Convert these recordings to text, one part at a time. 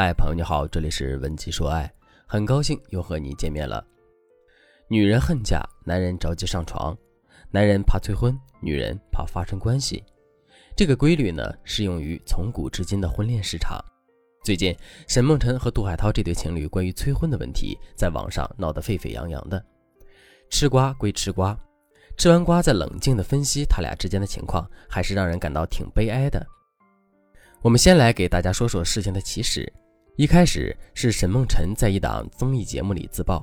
嗨，朋友你好，这里是文姬说爱，很高兴又和你见面了。女人恨嫁，男人着急上床；男人怕催婚，女人怕发生关系。这个规律呢，适用于从古至今的婚恋市场。最近，沈梦辰和杜海涛这对情侣关于催婚的问题，在网上闹得沸沸扬扬的。吃瓜归吃瓜，吃完瓜再冷静地分析他俩之间的情况，还是让人感到挺悲哀的。我们先来给大家说说事情的起始。一开始是沈梦辰在一档综艺节目里自曝，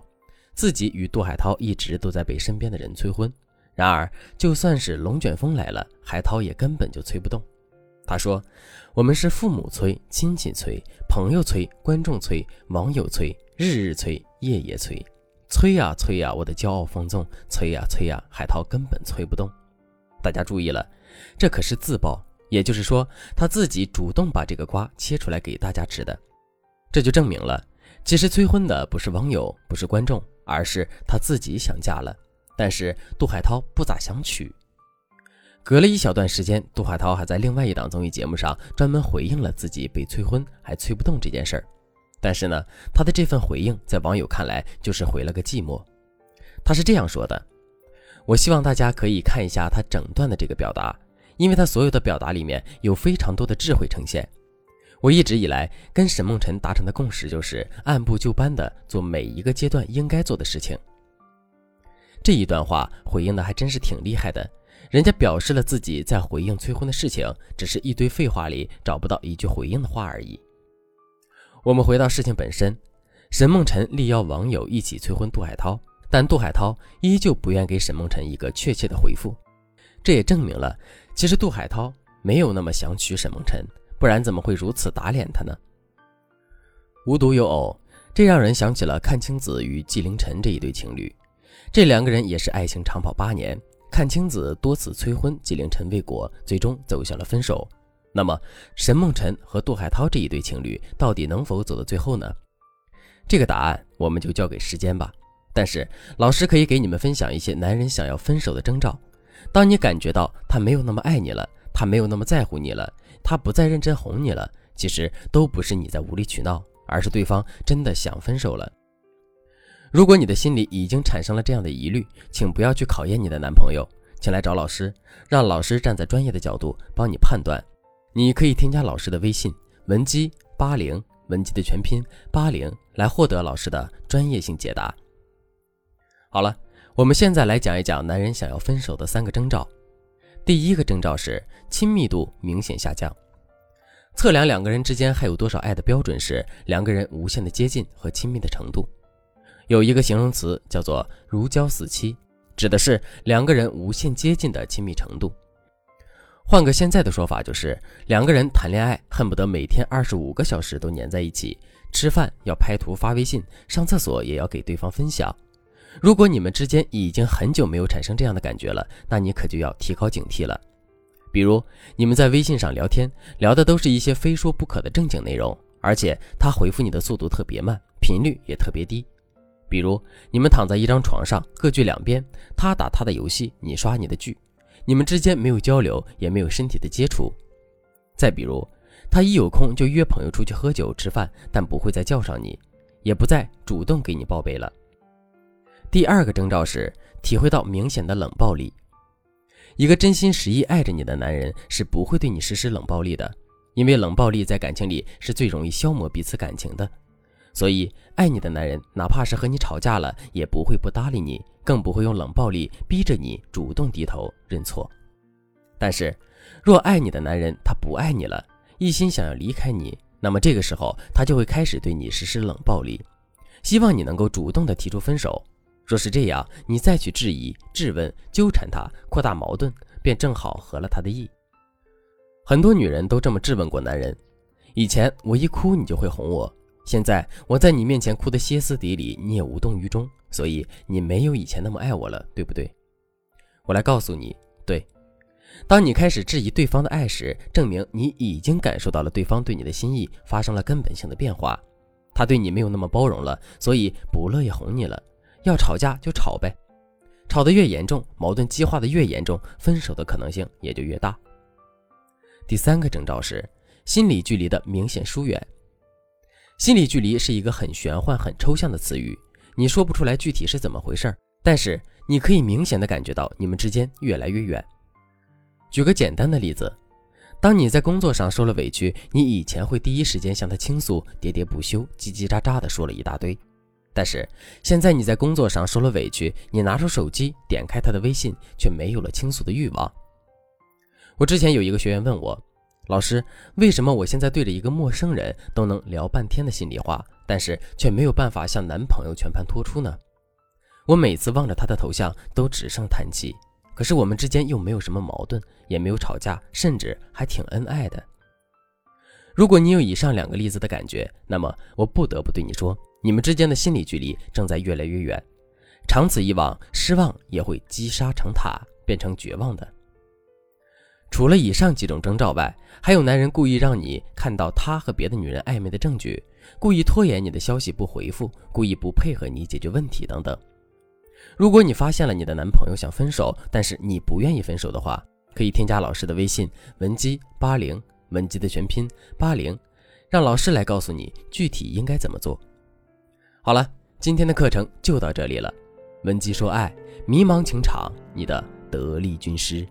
自己与杜海涛一直都在被身边的人催婚。然而，就算是龙卷风来了，海涛也根本就催不动。他说：“我们是父母催、亲戚催、朋友催、观众催、网友催，日日催，夜夜催，催呀催呀，我的骄傲放纵，催呀催呀，海涛根本催不动。”大家注意了，这可是自曝，也就是说他自己主动把这个瓜切出来给大家吃的。这就证明了，其实催婚的不是网友，不是观众，而是他自己想嫁了，但是杜海涛不咋想娶。隔了一小段时间，杜海涛还在另外一档综艺节目上专门回应了自己被催婚还催不动这件事儿。但是呢，他的这份回应在网友看来就是回了个寂寞。他是这样说的：“我希望大家可以看一下他整段的这个表达，因为他所有的表达里面有非常多的智慧呈现。”我一直以来跟沈梦辰达成的共识就是按部就班的做每一个阶段应该做的事情。这一段话回应的还真是挺厉害的，人家表示了自己在回应催婚的事情，只是一堆废话里找不到一句回应的话而已。我们回到事情本身，沈梦辰力邀网友一起催婚杜海涛，但杜海涛依旧不愿给沈梦辰一个确切的回复，这也证明了其实杜海涛没有那么想娶沈梦辰。不然怎么会如此打脸他呢？无独有偶，这让人想起了阚清子与纪凌尘这一对情侣。这两个人也是爱情长跑八年，阚清子多次催婚，纪凌尘未果，最终走向了分手。那么沈梦辰和杜海涛这一对情侣到底能否走到最后呢？这个答案我们就交给时间吧。但是老师可以给你们分享一些男人想要分手的征兆。当你感觉到他没有那么爱你了，他没有那么在乎你了。他不再认真哄你了，其实都不是你在无理取闹，而是对方真的想分手了。如果你的心里已经产生了这样的疑虑，请不要去考验你的男朋友，请来找老师，让老师站在专业的角度帮你判断。你可以添加老师的微信文姬八零，文姬的全拼八零，来获得老师的专业性解答。好了，我们现在来讲一讲男人想要分手的三个征兆。第一个征兆是亲密度明显下降。测量两个人之间还有多少爱的标准是两个人无限的接近和亲密的程度。有一个形容词叫做“如胶似漆”，指的是两个人无限接近的亲密程度。换个现在的说法，就是两个人谈恋爱恨不得每天二十五个小时都黏在一起，吃饭要拍图发微信，上厕所也要给对方分享。如果你们之间已经很久没有产生这样的感觉了，那你可就要提高警惕了。比如你们在微信上聊天，聊的都是一些非说不可的正经内容，而且他回复你的速度特别慢，频率也特别低。比如你们躺在一张床上，各据两边，他打他的游戏，你刷你的剧，你们之间没有交流，也没有身体的接触。再比如他一有空就约朋友出去喝酒吃饭，但不会再叫上你，也不再主动给你报备了。第二个征兆是体会到明显的冷暴力。一个真心实意爱着你的男人是不会对你实施冷暴力的，因为冷暴力在感情里是最容易消磨彼此感情的。所以，爱你的男人哪怕是和你吵架了，也不会不搭理你，更不会用冷暴力逼着你主动低头认错。但是，若爱你的男人他不爱你了，一心想要离开你，那么这个时候他就会开始对你实施冷暴力，希望你能够主动的提出分手。若是这样，你再去质疑、质问、纠缠他，扩大矛盾，便正好合了他的意。很多女人都这么质问过男人：以前我一哭你就会哄我，现在我在你面前哭得歇斯底里，你也无动于衷，所以你没有以前那么爱我了，对不对？我来告诉你，对。当你开始质疑对方的爱时，证明你已经感受到了对方对你的心意发生了根本性的变化，他对你没有那么包容了，所以不乐意哄你了。要吵架就吵呗，吵得越严重，矛盾激化的越严重，分手的可能性也就越大。第三个征兆是心理距离的明显疏远。心理距离是一个很玄幻、很抽象的词语，你说不出来具体是怎么回事儿，但是你可以明显的感觉到你们之间越来越远。举个简单的例子，当你在工作上受了委屈，你以前会第一时间向他倾诉，喋喋不休，叽叽喳喳的说了一大堆。但是现在你在工作上受了委屈，你拿出手机点开他的微信，却没有了倾诉的欲望。我之前有一个学员问我。老师，为什么我现在对着一个陌生人都能聊半天的心里话，但是却没有办法向男朋友全盘托出呢？我每次望着他的头像都只剩叹气，可是我们之间又没有什么矛盾，也没有吵架，甚至还挺恩爱的。如果你有以上两个例子的感觉，那么我不得不对你说，你们之间的心理距离正在越来越远，长此以往，失望也会积沙成塔，变成绝望的。除了以上几种征兆外，还有男人故意让你看到他和别的女人暧昧的证据，故意拖延你的消息不回复，故意不配合你解决问题等等。如果你发现了你的男朋友想分手，但是你不愿意分手的话，可以添加老师的微信文姬八零，文姬的全拼八零，让老师来告诉你具体应该怎么做。好了，今天的课程就到这里了。文姬说爱，迷茫情场，你的得力军师。